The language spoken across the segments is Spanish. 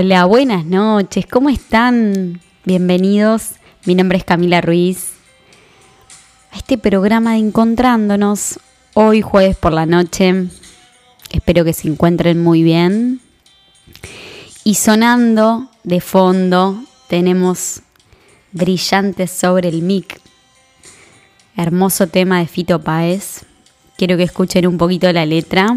Hola, buenas noches, ¿cómo están? Bienvenidos, mi nombre es Camila Ruiz a este programa de Encontrándonos hoy jueves por la noche. Espero que se encuentren muy bien. Y sonando de fondo tenemos Brillantes sobre el mic. Hermoso tema de Fito Páez. Quiero que escuchen un poquito la letra.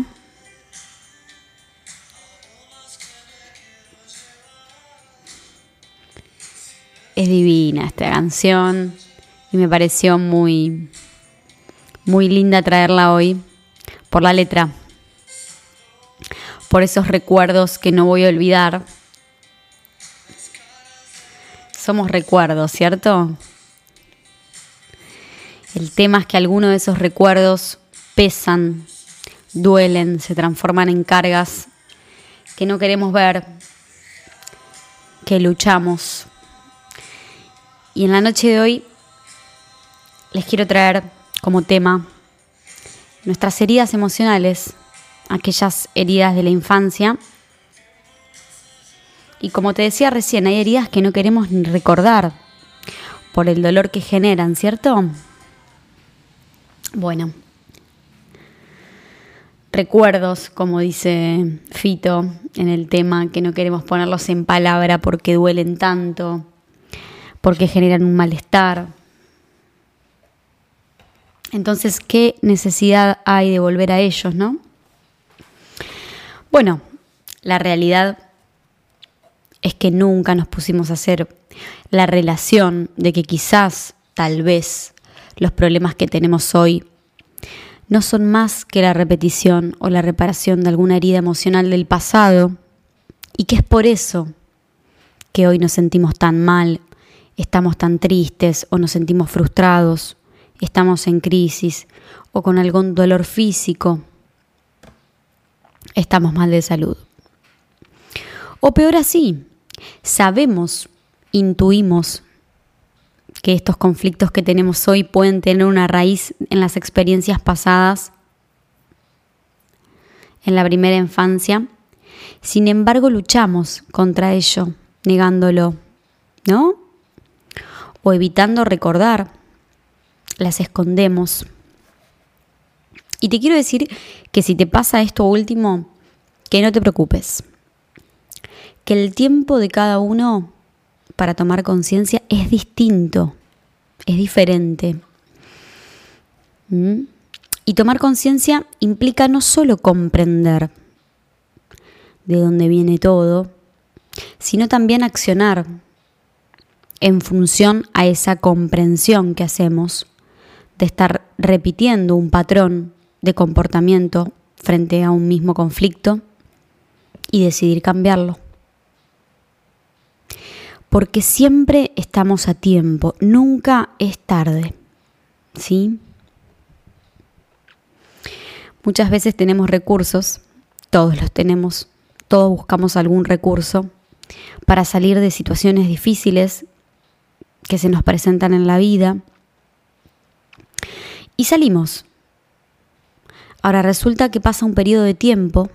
Es divina esta canción y me pareció muy muy linda traerla hoy por la letra. Por esos recuerdos que no voy a olvidar. Somos recuerdos, ¿cierto? El tema es que algunos de esos recuerdos pesan, duelen, se transforman en cargas que no queremos ver, que luchamos. Y en la noche de hoy les quiero traer como tema nuestras heridas emocionales, aquellas heridas de la infancia. Y como te decía recién, hay heridas que no queremos ni recordar por el dolor que generan, ¿cierto? Bueno, recuerdos, como dice Fito en el tema, que no queremos ponerlos en palabra porque duelen tanto, porque generan un malestar. Entonces, ¿qué necesidad hay de volver a ellos, no? Bueno, la realidad es que nunca nos pusimos a hacer la relación de que quizás, tal vez, los problemas que tenemos hoy no son más que la repetición o la reparación de alguna herida emocional del pasado y que es por eso que hoy nos sentimos tan mal, estamos tan tristes o nos sentimos frustrados, estamos en crisis o con algún dolor físico, estamos mal de salud. O peor así, sabemos, intuimos que estos conflictos que tenemos hoy pueden tener una raíz en las experiencias pasadas, en la primera infancia. Sin embargo, luchamos contra ello, negándolo, ¿no? O evitando recordar, las escondemos. Y te quiero decir que si te pasa esto último, que no te preocupes. Que el tiempo de cada uno para tomar conciencia es distinto, es diferente. ¿Mm? Y tomar conciencia implica no solo comprender de dónde viene todo, sino también accionar en función a esa comprensión que hacemos de estar repitiendo un patrón de comportamiento frente a un mismo conflicto y decidir cambiarlo porque siempre estamos a tiempo, nunca es tarde. ¿Sí? Muchas veces tenemos recursos, todos los tenemos, todos buscamos algún recurso para salir de situaciones difíciles que se nos presentan en la vida. Y salimos. Ahora resulta que pasa un periodo de tiempo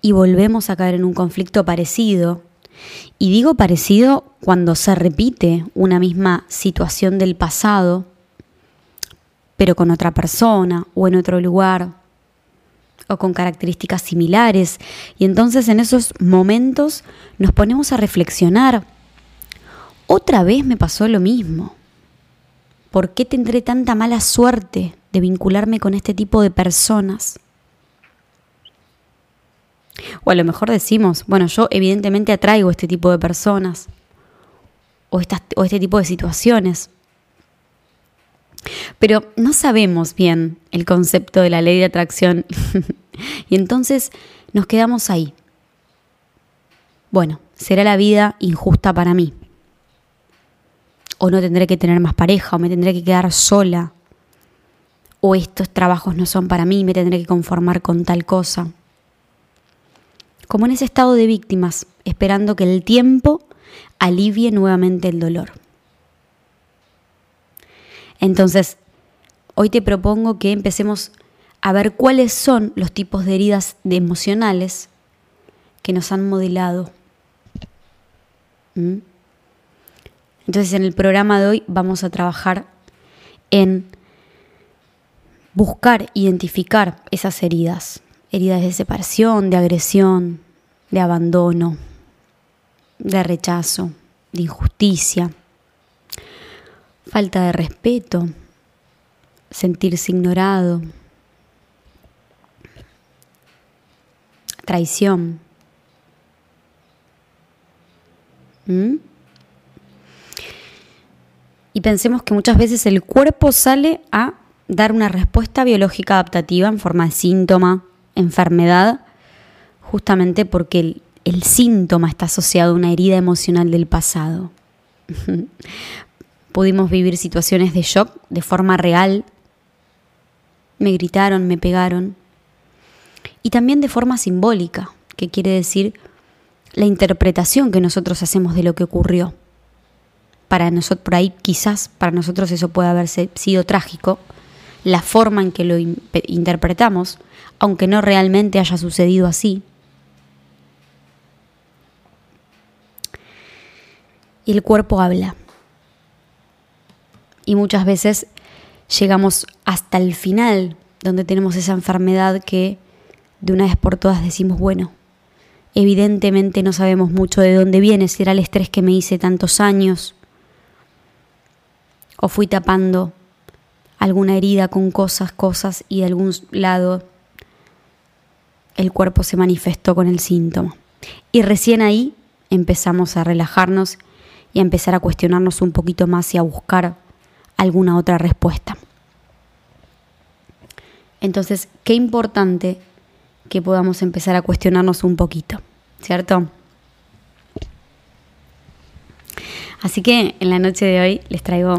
y volvemos a caer en un conflicto parecido y digo parecido cuando se repite una misma situación del pasado, pero con otra persona o en otro lugar o con características similares. Y entonces en esos momentos nos ponemos a reflexionar. Otra vez me pasó lo mismo. ¿Por qué tendré tanta mala suerte de vincularme con este tipo de personas? O a lo mejor decimos, bueno, yo evidentemente atraigo este tipo de personas o, o este tipo de situaciones. Pero no sabemos bien el concepto de la ley de atracción y entonces nos quedamos ahí. Bueno, será la vida injusta para mí. O no tendré que tener más pareja, o me tendré que quedar sola. O estos trabajos no son para mí, me tendré que conformar con tal cosa como en ese estado de víctimas, esperando que el tiempo alivie nuevamente el dolor. Entonces, hoy te propongo que empecemos a ver cuáles son los tipos de heridas emocionales que nos han modelado. ¿Mm? Entonces en el programa de hoy vamos a trabajar en buscar, identificar esas heridas, heridas de separación, de agresión, de abandono, de rechazo, de injusticia, falta de respeto, sentirse ignorado, traición. ¿Mm? Y pensemos que muchas veces el cuerpo sale a dar una respuesta biológica adaptativa en forma de síntoma, enfermedad, justamente porque el, síntoma está asociado a una herida emocional del pasado. Pudimos vivir situaciones de shock de forma real. Me gritaron, me pegaron. Y también de forma simbólica, que quiere decir la interpretación que nosotros hacemos de lo que ocurrió. Para nosotros, por ahí quizás para nosotros eso puede haber sido trágico, la forma en que lo interpretamos, aunque no realmente haya sucedido así. Y el cuerpo habla. Y muchas veces llegamos hasta el final, donde tenemos esa enfermedad que de una vez por todas decimos, bueno, evidentemente no sabemos mucho de dónde viene, si era el estrés que me hice tantos años, o fui tapando alguna herida con cosas, cosas y de algún lado el cuerpo se manifestó con el síntoma. Y recién ahí empezamos a relajarnos y a empezar a cuestionarnos un poquito más y a buscar alguna otra respuesta. Entonces, qué importante que podamos empezar a cuestionarnos un poquito, ¿cierto? Así que en la noche de hoy les traigo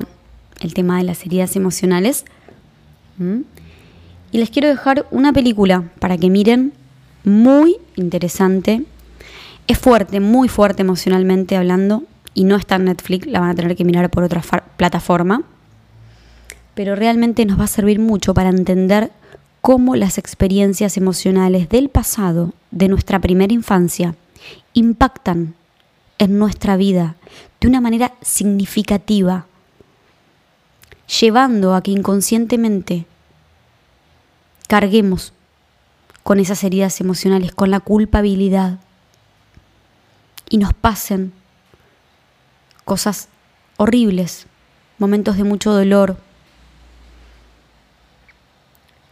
el tema de las heridas emocionales. Y les quiero dejar una película para que miren, muy interesante. Es fuerte, muy fuerte emocionalmente hablando, y no está en Netflix, la van a tener que mirar por otra plataforma. Pero realmente nos va a servir mucho para entender cómo las experiencias emocionales del pasado, de nuestra primera infancia, impactan en nuestra vida de una manera significativa llevando a que inconscientemente carguemos con esas heridas emocionales, con la culpabilidad y nos pasen cosas horribles, momentos de mucho dolor.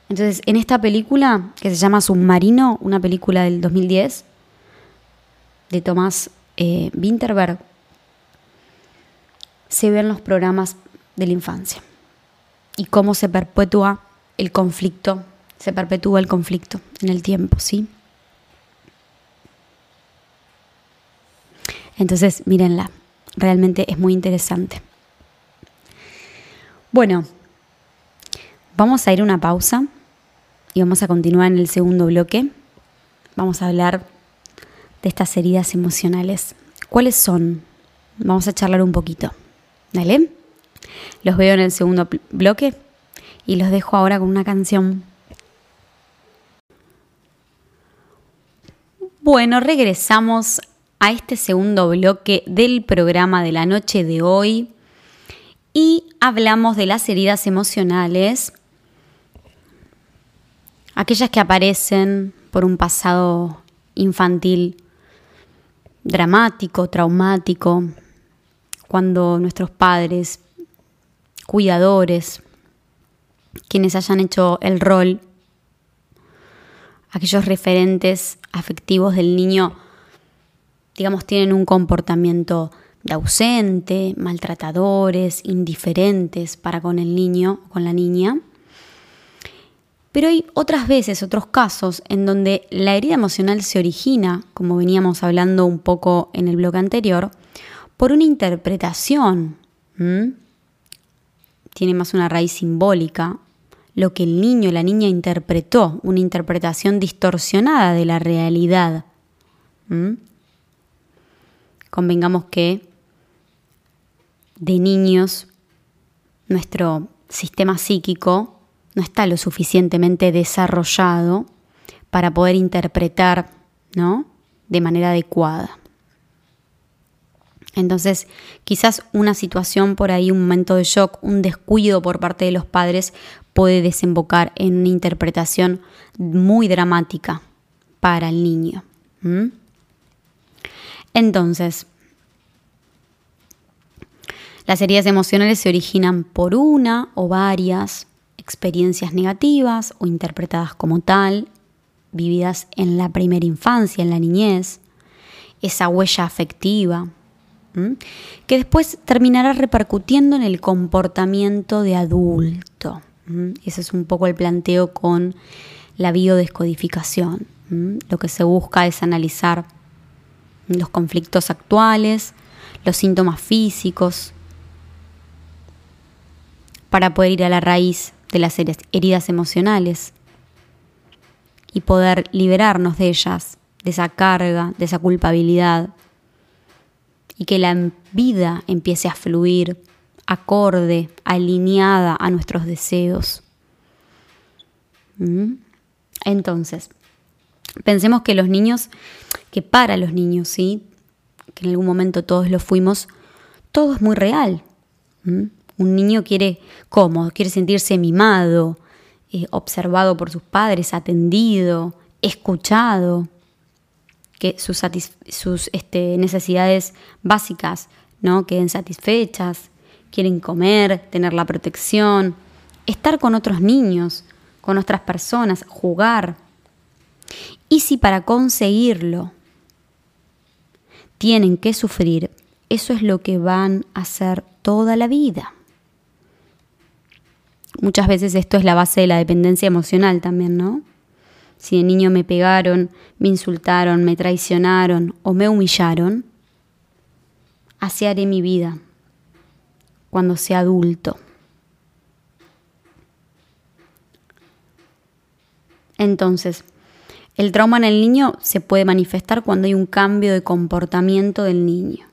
Entonces, en esta película que se llama Submarino, una película del 2010 de Tomás eh, Winterberg, se ven los programas de la infancia y cómo se perpetúa el conflicto, se perpetúa el conflicto en el tiempo, ¿sí? Entonces, mírenla, realmente es muy interesante. Bueno, vamos a ir a una pausa y vamos a continuar en el segundo bloque. Vamos a hablar de estas heridas emocionales. ¿Cuáles son? Vamos a charlar un poquito. ¿Dale? Los veo en el segundo bloque y los dejo ahora con una canción. Bueno, regresamos a este segundo bloque del programa de la noche de hoy y hablamos de las heridas emocionales, aquellas que aparecen por un pasado infantil dramático, traumático, cuando nuestros padres cuidadores, quienes hayan hecho el rol, aquellos referentes afectivos del niño, digamos, tienen un comportamiento de ausente, maltratadores, indiferentes para con el niño o con la niña. Pero hay otras veces, otros casos, en donde la herida emocional se origina, como veníamos hablando un poco en el blog anterior, por una interpretación tiene más una raíz simbólica, lo que el niño la niña interpretó, una interpretación distorsionada de la realidad. Convengamos que de niños nuestro sistema psíquico no está lo suficientemente desarrollado para poder interpretar, ¿no? de manera adecuada. Entonces, quizás una situación por ahí, un momento de shock, un descuido por parte de los padres puede desembocar en una interpretación muy dramática para el niño. Entonces, las heridas emocionales se originan por una o varias experiencias negativas o interpretadas como tal, vividas en la primera infancia, en la niñez, esa huella afectiva, que después terminará repercutiendo en el comportamiento de adulto. Ese es un poco el planteo con la biodescodificación. Lo que se busca es analizar los conflictos actuales, los síntomas físicos, para poder ir a la raíz de las heridas emocionales y poder liberarnos de ellas, de esa carga, de esa culpabilidad, y que la vida empiece a fluir acorde, alineada a nuestros deseos. ¿Mm? Entonces, pensemos que los niños, que para los niños, ¿sí? que en algún momento todos lo fuimos, todo es muy real. ¿Mm? Un niño quiere cómodo, quiere sentirse mimado, eh, observado por sus padres, atendido, escuchado, que sus, este, necesidades básicas ¿no? queden satisfechas, quieren comer, tener la protección, estar con otros niños, con otras personas, jugar. Y si para conseguirlo tienen que sufrir, eso es lo que van a hacer toda la vida. Muchas veces esto es la base de la dependencia emocional también, ¿no? Si de niño me pegaron, me insultaron, me traicionaron o me humillaron, así haré mi vida cuando sea adulto. Entonces, el trauma en el niño se puede manifestar cuando hay un cambio de comportamiento del niño.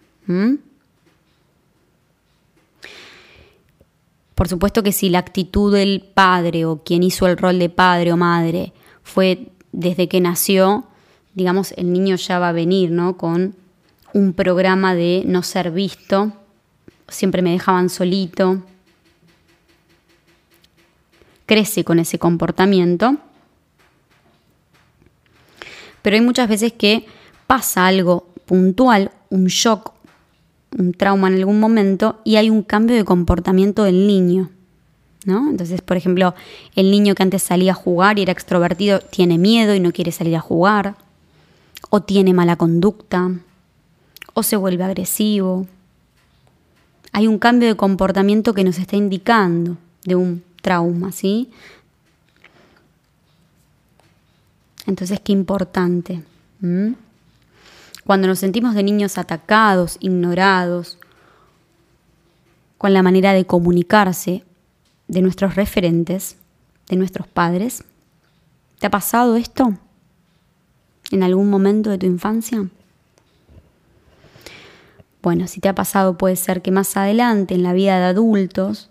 Por supuesto que si la actitud del padre o quien hizo el rol de padre o madre fue desde que nació, digamos, el niño ya va a venir, ¿no? Con un programa de no ser visto, siempre me dejaban solito, crece con ese comportamiento. Pero hay muchas veces que pasa algo puntual, un shock, un trauma en algún momento y hay un cambio de comportamiento del niño. ¿No? Entonces, por ejemplo, el niño que antes salía a jugar y era extrovertido tiene miedo y no quiere salir a jugar, o tiene mala conducta, o se vuelve agresivo. Hay un cambio de comportamiento que nos está indicando de un trauma, ¿sí? Entonces, qué importante. Cuando nos sentimos de niños atacados, ignorados, con la manera de comunicarse, de nuestros referentes, de nuestros padres? ¿Te ha pasado esto en algún momento de tu infancia? Bueno, si te ha pasado puede ser que más adelante en la vida de adultos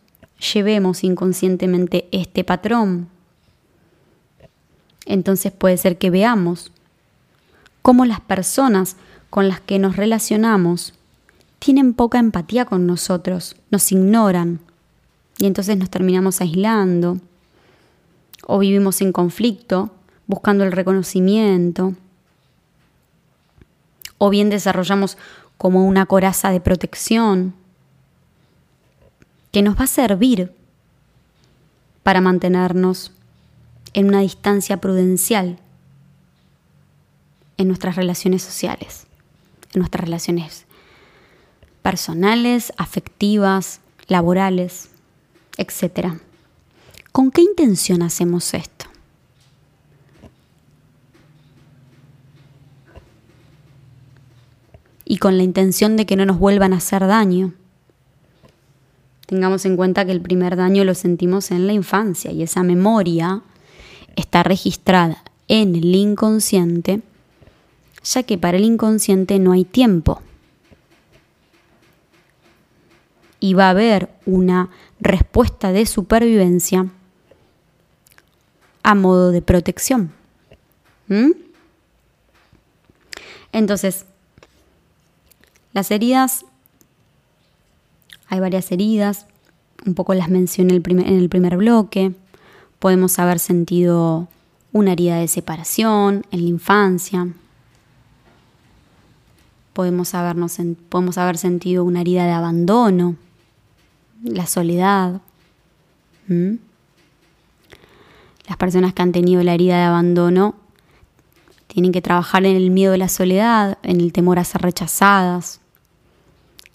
llevemos inconscientemente este patrón. Entonces puede ser que veamos cómo las personas con las que nos relacionamos tienen poca empatía con nosotros, nos ignoran, y entonces nos terminamos aislando. O vivimos en conflicto buscando el reconocimiento. O bien desarrollamos como una coraza de protección que nos va a servir para mantenernos en una distancia prudencial en nuestras relaciones sociales, en nuestras relaciones personales, afectivas, laborales etc. ¿Con qué intención hacemos esto? Y con la intención de que no nos vuelvan a hacer daño. Tengamos en cuenta que el primer daño lo sentimos en la infancia y esa memoria está registrada en el inconsciente, ya que para el inconsciente no hay tiempo. Y va a haber una respuesta de supervivencia a modo de protección. ¿Mm? Entonces, las heridas, hay varias heridas, un poco las mencioné en el primer bloque. Podemos haber sentido una herida de separación en la infancia. Podemos, habernos, podemos haber sentido una herida de abandono, la soledad. Las personas que han tenido la herida de abandono tienen que trabajar en el miedo de la soledad, en el temor a ser rechazadas,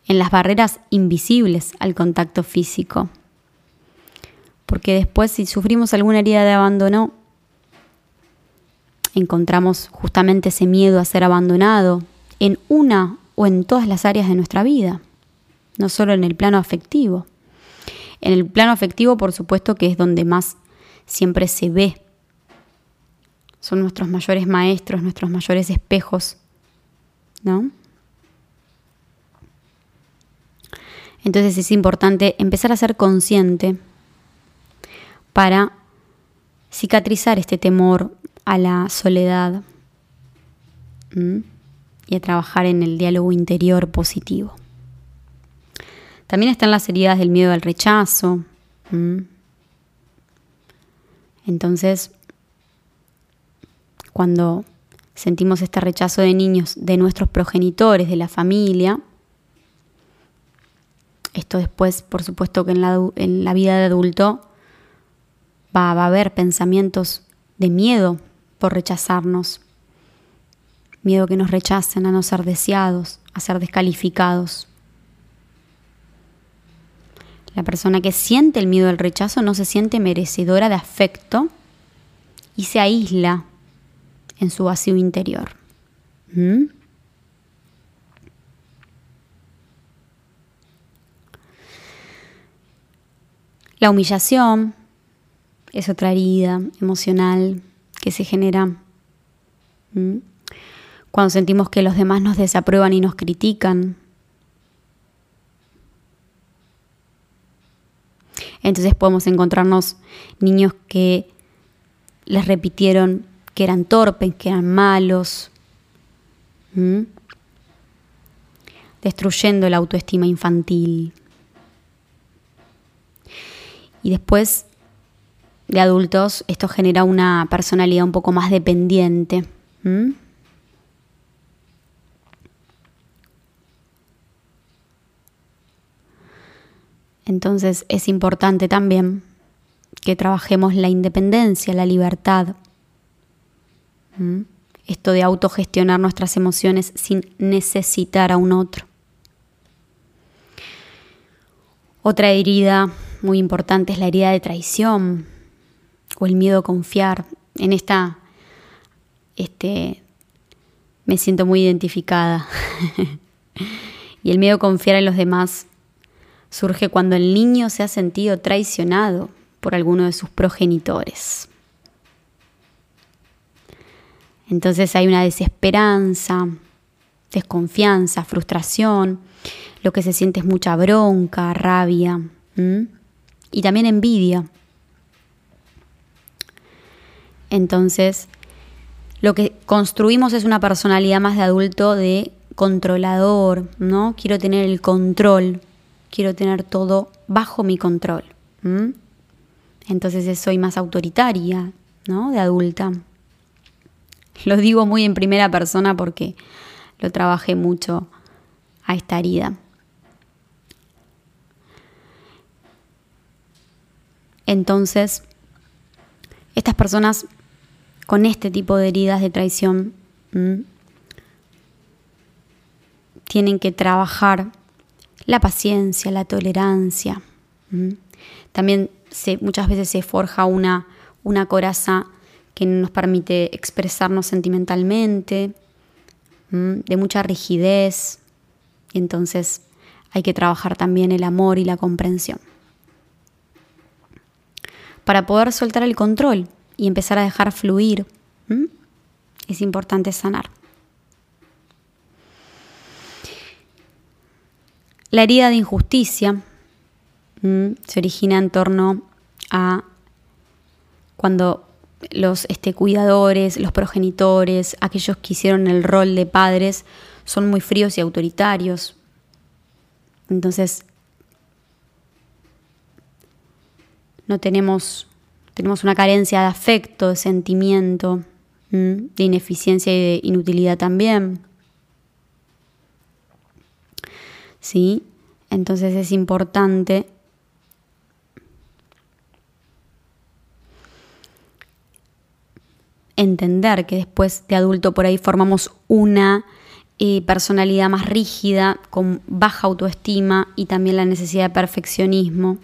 en las barreras invisibles al contacto físico. Porque después si sufrimos alguna herida de abandono, encontramos justamente ese miedo a ser abandonado en una o en todas las áreas de nuestra vida, no solo en el plano afectivo. En el plano afectivo, por supuesto, que es donde más siempre se ve. Son nuestros mayores maestros, nuestros mayores espejos, ¿no? Entonces es importante empezar a ser consciente para cicatrizar este temor a la soledad y a trabajar en el diálogo interior positivo. También están las heridas del miedo al rechazo. Entonces, cuando sentimos este rechazo de niños de nuestros progenitores, de la familia, esto después, por supuesto que en la, vida de adulto va, va a haber pensamientos de miedo por rechazarnos, miedo que nos rechacen, a no ser deseados, a ser descalificados. La persona que siente el miedo al rechazo no se siente merecedora de afecto y se aísla en su vacío interior. ¿Mm? La humillación es otra herida emocional que se genera ¿Mm? cuando sentimos que los demás nos desaprueban y nos critican Entonces podemos encontrarnos niños que les repitieron que eran torpes, que eran malos, destruyendo la autoestima infantil. Y después de adultos esto genera una personalidad un poco más dependiente. Entonces es importante también que trabajemos la independencia, la libertad. Esto de autogestionar nuestras emociones sin necesitar a un otro. Otra herida muy importante es la herida de traición o el miedo a confiar. En esta este, me siento muy identificada. y el miedo a confiar en los demás surge cuando el niño se ha sentido traicionado por alguno de sus progenitores. Entonces hay una desesperanza, desconfianza, frustración, lo que se siente es mucha bronca, rabia y también envidia. Entonces, lo que construimos es una personalidad más de adulto de controlador, ¿no? Quiero tener el control quiero tener todo bajo mi control. Entonces soy más autoritaria, ¿no? De adulta. Lo digo muy en primera persona porque lo trabajé mucho a esta herida. Entonces, estas personas con este tipo de heridas de traición tienen que trabajar la paciencia, la tolerancia. También se, muchas veces se forja una, una coraza que nos permite expresarnos sentimentalmente, de mucha rigidez, y entonces hay que trabajar también el amor y la comprensión. Para poder soltar el control y empezar a dejar fluir, es importante sanar. La herida de injusticia se origina en torno a cuando los este, cuidadores, los progenitores, aquellos que hicieron el rol de padres, son muy fríos y autoritarios. Entonces, no tenemos, tenemos una carencia de afecto, de sentimiento, de ineficiencia y de inutilidad también. ¿Sí? Entonces es importante entender que después de adulto por ahí formamos una eh, personalidad más rígida, con baja autoestima y también la necesidad de perfeccionismo,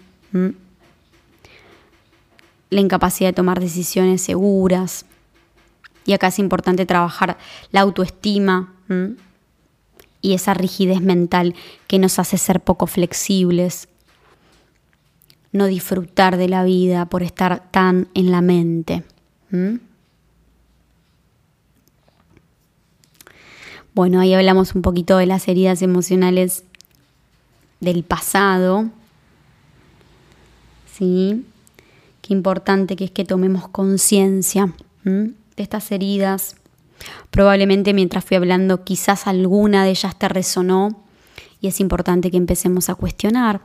la incapacidad de tomar decisiones seguras. Y acá es importante trabajar la autoestima y esa rigidez mental que nos hace ser poco flexibles, no disfrutar de la vida por estar tan en la mente. Bueno, ahí hablamos un poquito de las heridas emocionales del pasado. ¿Sí? Qué importante que es que tomemos conciencia de estas heridas. Probablemente mientras fui hablando quizás alguna de ellas te resonó y es importante que empecemos a cuestionar,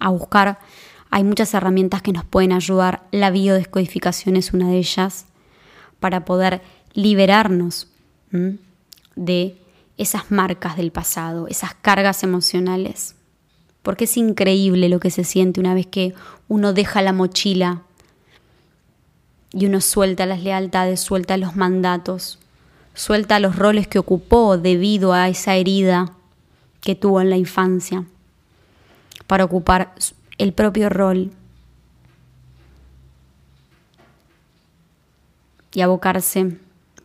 a buscar. Hay muchas herramientas que nos pueden ayudar. La biodescodificación es una de ellas para poder liberarnos de esas marcas del pasado, esas cargas emocionales. Porque es increíble lo que se siente una vez que uno deja la mochila y uno suelta las lealtades, suelta los mandatos, suelta los roles que ocupó debido a esa herida que tuvo en la infancia, para ocupar el propio rol y abocarse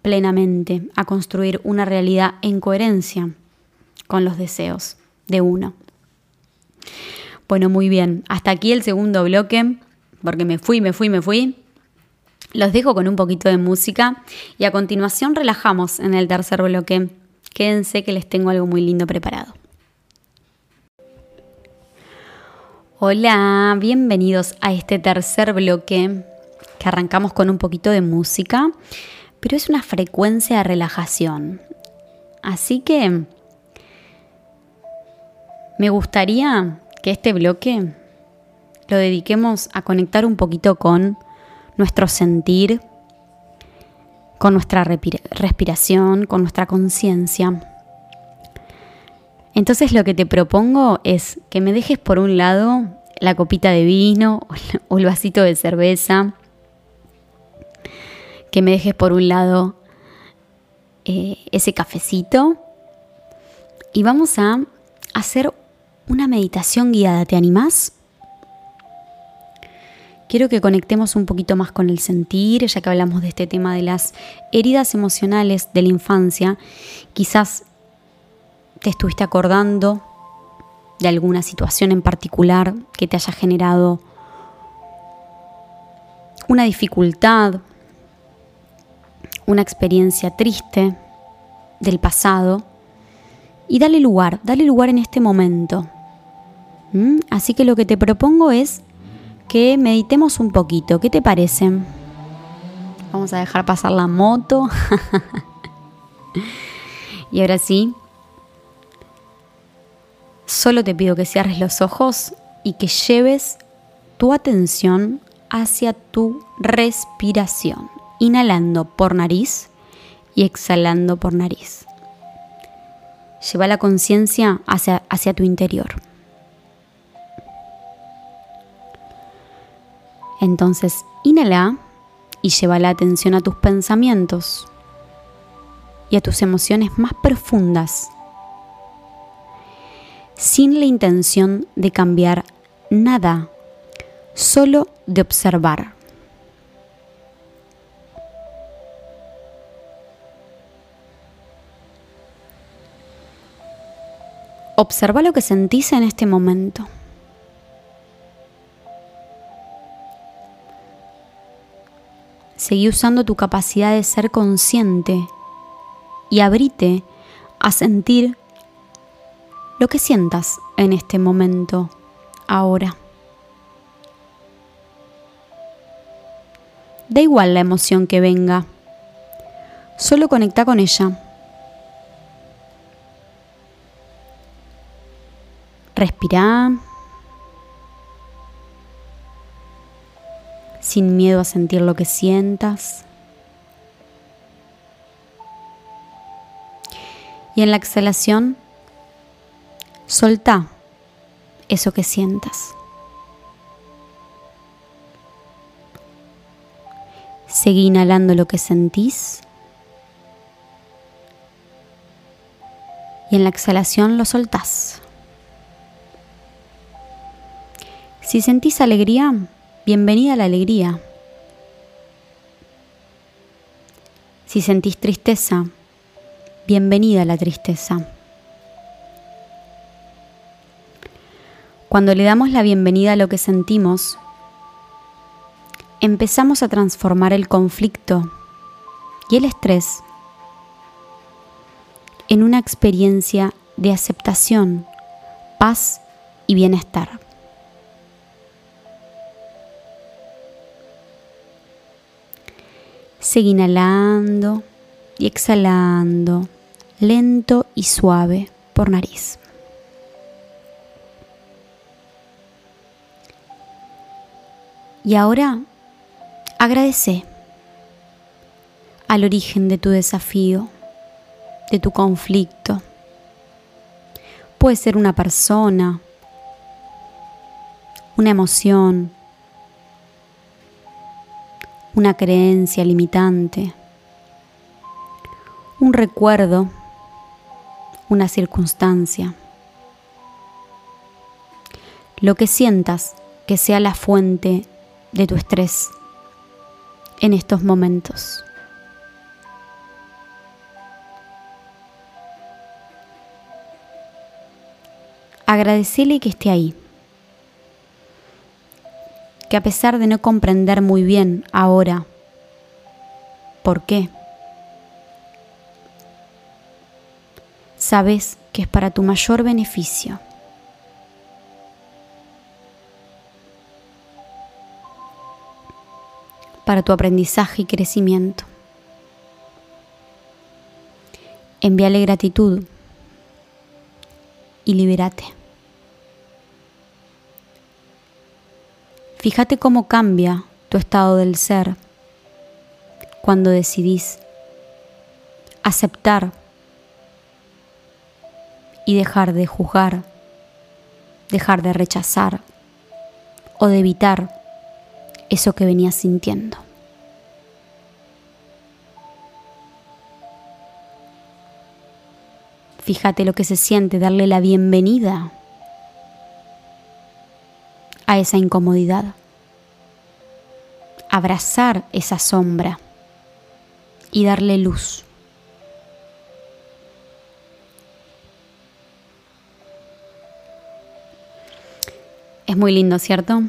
plenamente a construir una realidad en coherencia con los deseos de uno. Bueno, muy bien, hasta aquí el segundo bloque, porque me fui, me fui, me fui. Los dejo con un poquito de música y a continuación relajamos en el tercer bloque. Quédense que les tengo algo muy lindo preparado. Hola, bienvenidos a este tercer bloque que arrancamos con un poquito de música pero es una frecuencia de relajación. Así que me gustaría que este bloque lo dediquemos a conectar un poquito con nuestro sentir, con nuestra respiración, con nuestra conciencia. Entonces lo que te propongo es que me dejes por un lado la copita de vino o el vasito de cerveza que me dejes por un lado eh, ese cafecito y vamos a hacer una meditación guiada. ¿Te animás? Quiero que conectemos un poquito más con el sentir, ya que hablamos de este tema de las heridas emocionales de la infancia. Quizás te estuviste acordando de alguna situación en particular que te haya generado una dificultad una experiencia triste del pasado y dale lugar, dale lugar en este momento. ¿Mm? Así que lo que te propongo es que meditemos un poquito. ¿Qué te parece? Vamos a dejar pasar la moto. y ahora sí, solo te pido que cierres los ojos y que lleves tu atención hacia tu respiración inhalando por nariz y exhalando por nariz. Lleva la conciencia hacia, hacia tu interior. Entonces, inhala y lleva la atención a tus pensamientos y a tus emociones más profundas, sin la intención de cambiar nada, solo de observar. Observa lo que sentís en este momento. Seguí usando tu capacidad de ser consciente y abrite a sentir lo que sientas en este momento, ahora. Da igual la emoción que venga. Solo conecta con ella. Respira. Sin miedo a sentir lo que sientas. Y en la exhalación, solta eso que sientas. Seguí inhalando lo que sentís. Y en la exhalación lo soltás. Si sentís alegría, bienvenida a la alegría. Si sentís tristeza, bienvenida a la tristeza. Cuando le damos la bienvenida a lo que sentimos, empezamos a transformar el conflicto y el estrés en una experiencia de aceptación, paz y bienestar. Sigue inhalando y exhalando, lento y suave por nariz. Y ahora agradece al origen de tu desafío, de tu conflicto. Puede ser una persona, una emoción, una creencia limitante, un recuerdo, una circunstancia. Lo que sientas que sea la fuente de tu estrés en estos momentos. Agradecele que esté ahí. Que a pesar de no comprender muy bien ahora por qué, sabes que es para tu mayor beneficio. para tu aprendizaje y crecimiento. Envíale gratitud y libérate. Fíjate cómo cambia tu estado del ser cuando decidís aceptar y dejar de juzgar, dejar de rechazar o de evitar eso que venías sintiendo. Fíjate lo que se siente darle la bienvenida a esa incomodidad. Abrazar esa sombra y darle luz. Es muy lindo, ¿cierto?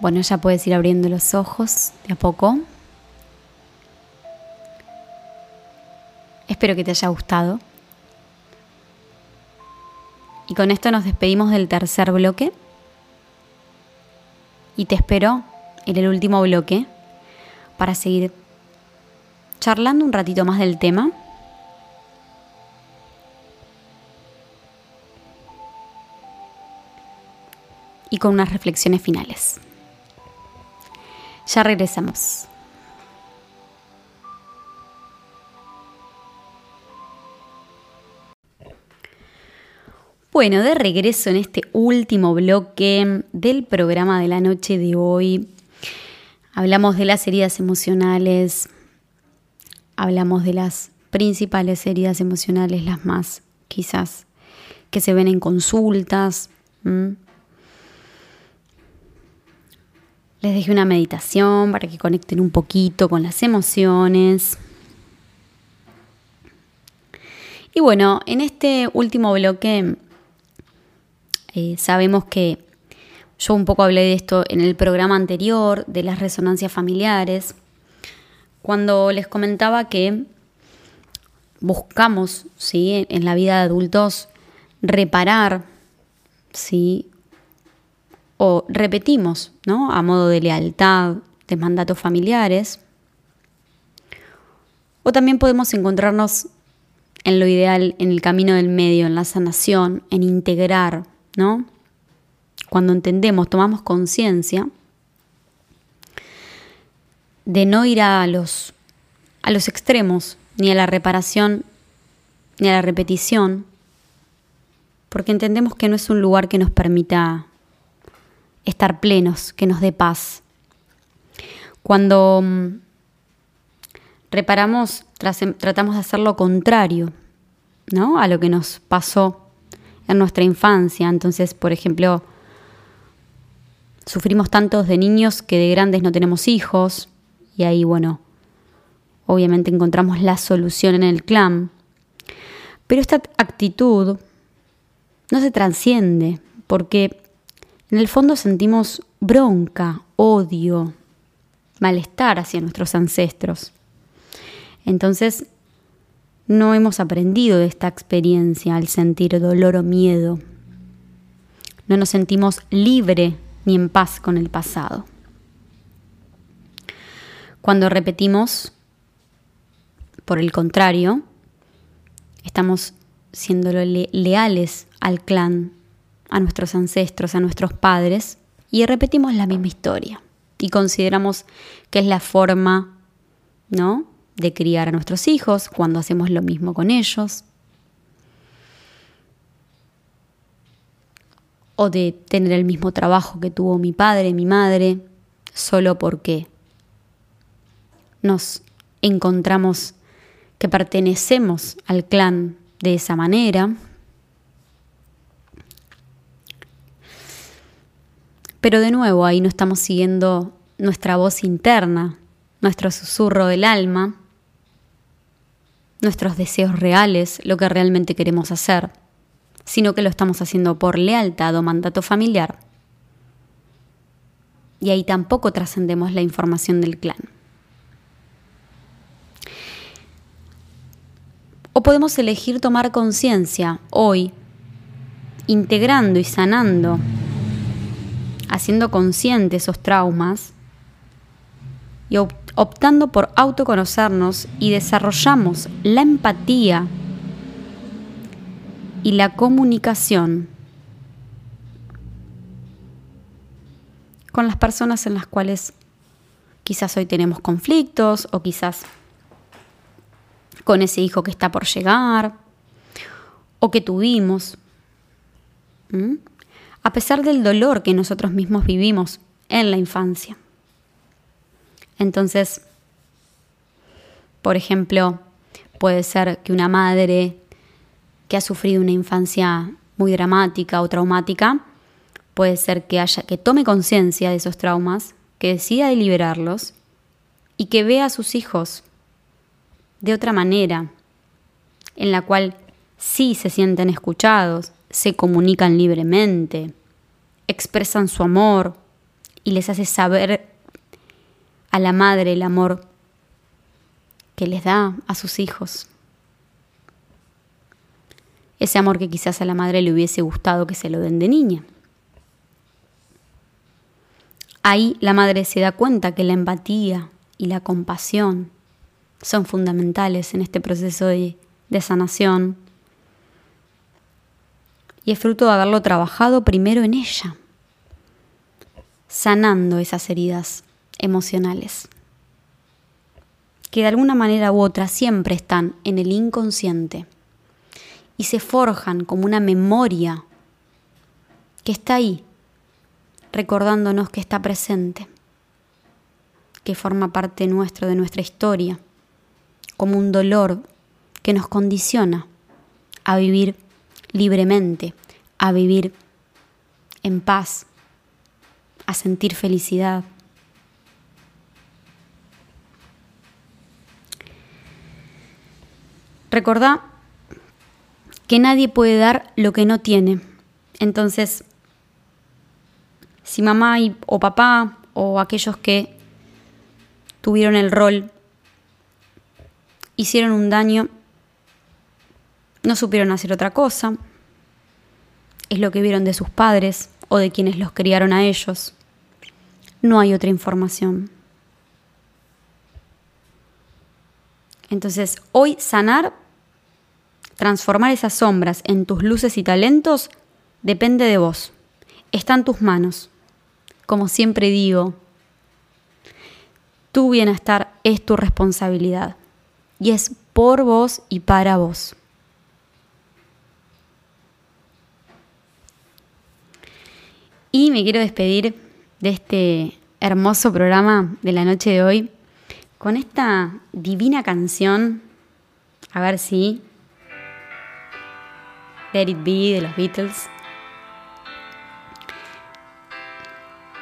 Bueno, ya puedes ir abriendo los ojos de a poco. Espero que te haya gustado. Y con esto nos despedimos del tercer bloque. Y te espero en el último bloque para seguir charlando un ratito más del tema. Y con unas reflexiones finales. Ya regresamos. Bueno, de regreso en este último bloque del programa de la noche de hoy, hablamos de las heridas emocionales, hablamos de las principales heridas emocionales, las más quizás que se ven en consultas. Les dejé una meditación para que conecten un poquito con las emociones. Y bueno, en este último bloque eh, sabemos que yo un poco hablé de esto en el programa anterior, de las resonancias familiares, cuando les comentaba que buscamos ¿sí? en la vida de adultos reparar ¿sí? o repetimos, ¿no? A modo de lealtad, de mandatos familiares. O también podemos encontrarnos en lo ideal, en el camino del medio, en la sanación, en integrar, ¿no? Cuando entendemos, tomamos conciencia de no ir a los, a los extremos, ni a la reparación, ni a la repetición, porque entendemos que no es un lugar que nos permita estar plenos, que nos dé paz. Cuando mm, reparamos, tratamos de hacer lo contrario, ¿no? A lo que nos pasó en nuestra infancia. Entonces, por ejemplo, sufrimos tantos de niños que de grandes no tenemos hijos, y ahí, bueno, obviamente encontramos la solución en el clan. Pero esta actitud no se transciende, porque en el fondo sentimos bronca, odio, malestar hacia nuestros ancestros. Entonces, no hemos aprendido de esta experiencia al sentir dolor o miedo. No nos sentimos libre ni en paz con el pasado. Cuando repetimos, por el contrario, estamos siendo leales al clan, a nuestros ancestros, a nuestros padres, y repetimos la misma historia. Y consideramos que es la forma, ¿no? De criar a nuestros hijos cuando hacemos lo mismo con ellos. O de tener el mismo trabajo que tuvo mi padre, mi madre, solo porque nos encontramos que pertenecemos al clan de esa manera. Pero de nuevo ahí no estamos siguiendo nuestra voz interna, nuestro susurro del alma, nuestros deseos reales, lo que realmente queremos hacer, sino que lo estamos haciendo por lealtad o mandato familiar. Y ahí tampoco trascendemos la información del clan. O podemos elegir tomar conciencia hoy, integrando y sanando, haciendo consciente esos traumas y optando por autoconocernos y desarrollamos la empatía y la comunicación con las personas en las cuales quizás hoy tenemos conflictos o quizás con ese hijo que está por llegar o que tuvimos. A pesar del dolor que nosotros mismos vivimos en la infancia. Entonces, por ejemplo, puede ser que una madre que ha sufrido una infancia muy dramática o traumática, puede ser que haya que tome conciencia de esos traumas, que decida liberarlos y que vea a sus hijos de otra manera, en la cual sí se sienten escuchados, se comunican libremente, expresan su amor y les hace saber a la madre el amor que les da a sus hijos. Ese amor que quizás a la madre le hubiese gustado que se lo den de niña. Ahí la madre se da cuenta que la empatía y la compasión son fundamentales en este proceso de, sanación. Y es fruto de haberlo trabajado primero en ella, sanando esas heridas emocionales, que de alguna manera u otra siempre están en el inconsciente y se forjan como una memoria que está ahí, recordándonos que está presente, que forma parte nuestro de nuestra historia como un dolor que nos condiciona a vivir libremente, a vivir en paz, a sentir felicidad. Recordá que nadie puede dar lo que no tiene. Entonces, si mamá o papá o aquellos que tuvieron el rol hicieron un daño, no supieron hacer otra cosa, es lo que vieron de sus padres o de quienes los criaron a ellos. No hay otra información. Entonces, hoy sanar, transformar esas sombras en tus luces y talentos, depende de vos. Está en tus manos. Como siempre digo, tu bienestar es tu responsabilidad y es por vos y para vos. Y me quiero despedir de este hermoso programa de la noche de hoy con esta divina canción, a ver si, Let It Be de los Beatles.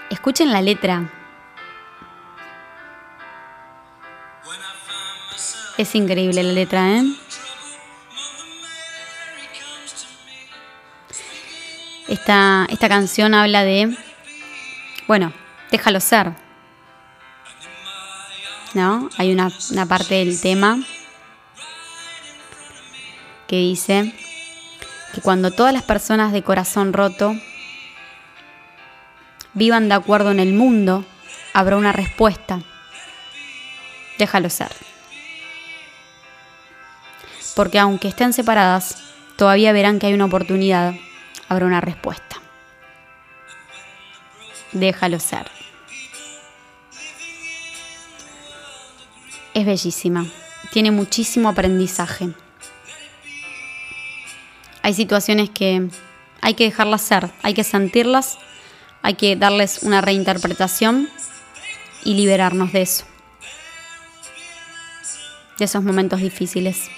Escuchen la letra. Es increíble la letra, ¿eh? Esta, esta canción habla de, bueno, déjalo ser. ¿No? Hay una, una parte del tema que dice que cuando todas las personas de corazón roto vivan de acuerdo en el mundo, habrá una respuesta. Déjalo ser. Porque aunque estén separadas, todavía verán que hay una oportunidad habrá una respuesta. Déjalo ser. Es bellísima, tiene muchísimo aprendizaje. Hay situaciones que hay que dejarlas ser, hay que sentirlas, hay que darles una reinterpretación y liberarnos de eso, de esos momentos difíciles.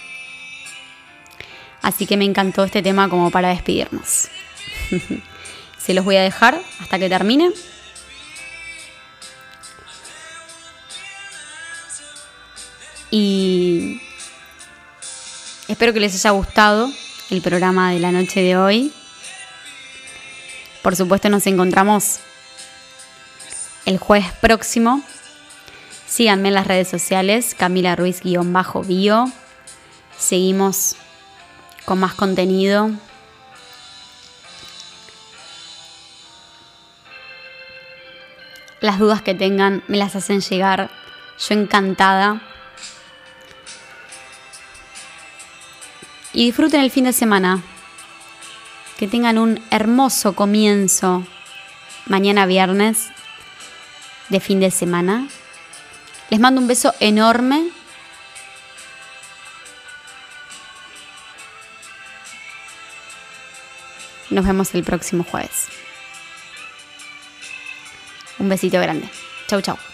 Así que me encantó este tema como para despedirnos. Se los voy a dejar hasta que termine. Y espero que les haya gustado el programa de la noche de hoy. Por supuesto nos encontramos el jueves próximo. Síganme en las redes sociales, Camila Ruiz-bio. Seguimos con más contenido. Las dudas que tengan me las hacen llegar. Yo encantada. Y disfruten el fin de semana. Que tengan un hermoso comienzo mañana viernes de fin de semana. Les mando un beso enorme Nos vemos el próximo jueves. Un besito grande. Chau, chau.